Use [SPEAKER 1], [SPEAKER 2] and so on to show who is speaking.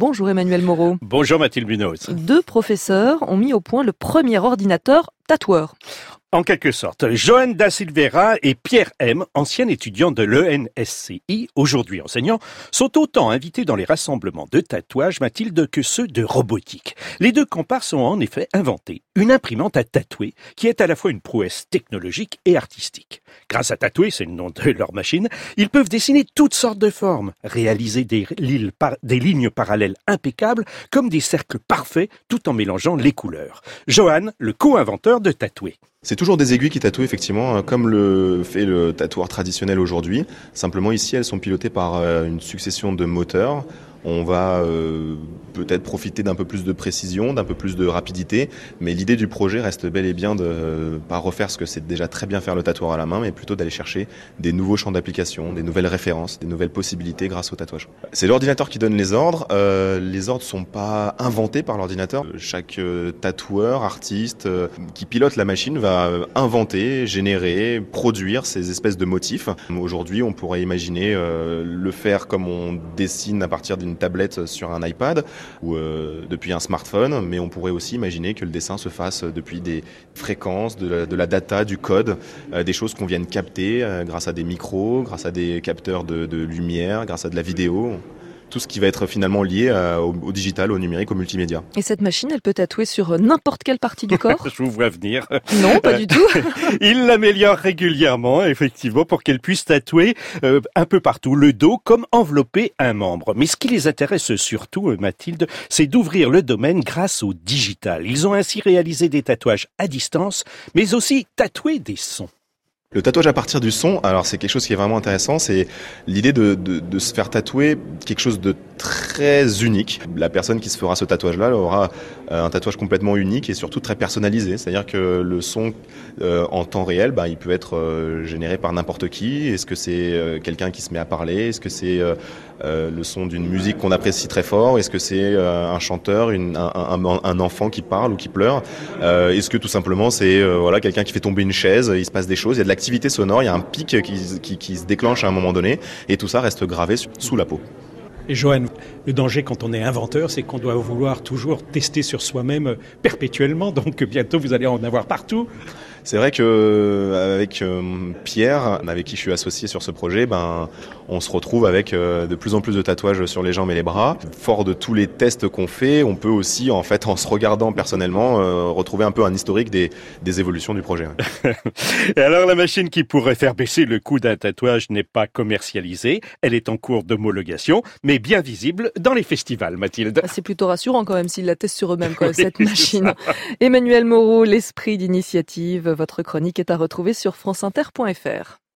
[SPEAKER 1] Bonjour Emmanuel Moreau.
[SPEAKER 2] Bonjour Mathilde Munoz.
[SPEAKER 1] Deux professeurs ont mis au point le premier ordinateur tatoueur.
[SPEAKER 2] En quelque sorte, Joanne Da Silveira et Pierre M, ancien étudiant de l'ENSCI, aujourd'hui enseignants, sont autant invités dans les rassemblements de tatouage, Mathilde, que ceux de robotique. Les deux comparses ont en effet inventé une imprimante à tatouer qui est à la fois une prouesse technologique et artistique. Grâce à Tatouer, c'est le nom de leur machine, ils peuvent dessiner toutes sortes de formes, réaliser des, des lignes parallèles impeccables comme des cercles parfaits tout en mélangeant les couleurs. Johan, le co-inventeur de Tatouer.
[SPEAKER 3] C'est toujours des aiguilles qui tatouent effectivement, hein, comme le fait le tatoueur traditionnel aujourd'hui. Simplement ici, elles sont pilotées par euh, une succession de moteurs on va euh, peut-être profiter d'un peu plus de précision, d'un peu plus de rapidité, mais l'idée du projet reste bel et bien de euh, pas refaire ce que c'est déjà très bien faire le tatoueur à la main, mais plutôt d'aller chercher des nouveaux champs d'application, des nouvelles références, des nouvelles possibilités grâce au tatouage. C'est l'ordinateur qui donne les ordres. Euh, les ordres sont pas inventés par l'ordinateur. Chaque tatoueur, artiste qui pilote la machine va inventer, générer, produire ces espèces de motifs. Aujourd'hui, on pourrait imaginer le faire comme on dessine à partir d'une une tablette sur un iPad ou euh, depuis un smartphone, mais on pourrait aussi imaginer que le dessin se fasse depuis des fréquences, de la, data, du code, euh, des choses qu'on vient de capter euh, grâce à des micros, grâce à des capteurs de lumière, grâce à de la vidéo tout ce qui va être finalement lié euh, au, digital, au numérique, au multimédia.
[SPEAKER 1] Et cette machine, elle peut tatouer sur euh, n'importe quelle partie du corps?
[SPEAKER 2] Je vous vois venir.
[SPEAKER 1] Non, pas du tout.
[SPEAKER 2] Il l'améliore régulièrement, effectivement, pour qu'elle puisse tatouer euh, un peu partout le dos comme envelopper un membre. Mais ce qui les intéresse surtout, Mathilde, c'est d'ouvrir le domaine grâce au digital. Ils ont ainsi réalisé des tatouages à distance, mais aussi tatouer des sons.
[SPEAKER 3] Le tatouage à partir du son, alors c'est quelque chose qui est vraiment intéressant, c'est l'idée de, de, se faire tatouer quelque chose de très unique. La personne qui se fera ce tatouage-là aura euh, un tatouage complètement unique et surtout très personnalisé. C'est-à-dire que le son euh, en temps réel, ben, il peut être euh, généré par n'importe qui. Est-ce que c'est quelqu'un qui se met à parler? Est-ce que c'est le son d'une musique qu'on apprécie très fort? Est-ce que c'est un chanteur, un, enfant qui parle ou qui pleure? Est-ce que tout simplement c'est voilà quelqu'un qui fait tomber une chaise Il se passe des choses, il y a de activité sonore, il y a un pic qui, se déclenche à un moment donné, et tout ça reste gravé sous la peau.
[SPEAKER 4] Et Johan, le danger quand on est inventeur, c'est qu'on doit vouloir toujours tester sur soi-même perpétuellement. Donc bientôt, vous allez en avoir partout.
[SPEAKER 3] C'est vrai que euh, avec euh, Pierre, avec qui je suis associé sur ce projet, ben on se retrouve avec euh, de plus en plus de tatouages sur les jambes et les bras. Fort de tous les tests qu'on fait, on peut aussi en fait en se regardant personnellement retrouver un peu un historique des, des évolutions du projet.
[SPEAKER 2] et alors la machine qui pourrait faire baisser le coût d'un tatouage n'est pas commercialisée, elle est en cours d'homologation, mais bien visible dans les festivals, Mathilde.
[SPEAKER 1] Ah, c'est plutôt rassurant quand même s'ils la testent sur eux-mêmes, cette machine. Emmanuel Moreau, l'esprit d'initiative votre chronique est à retrouver sur franceinter.fr.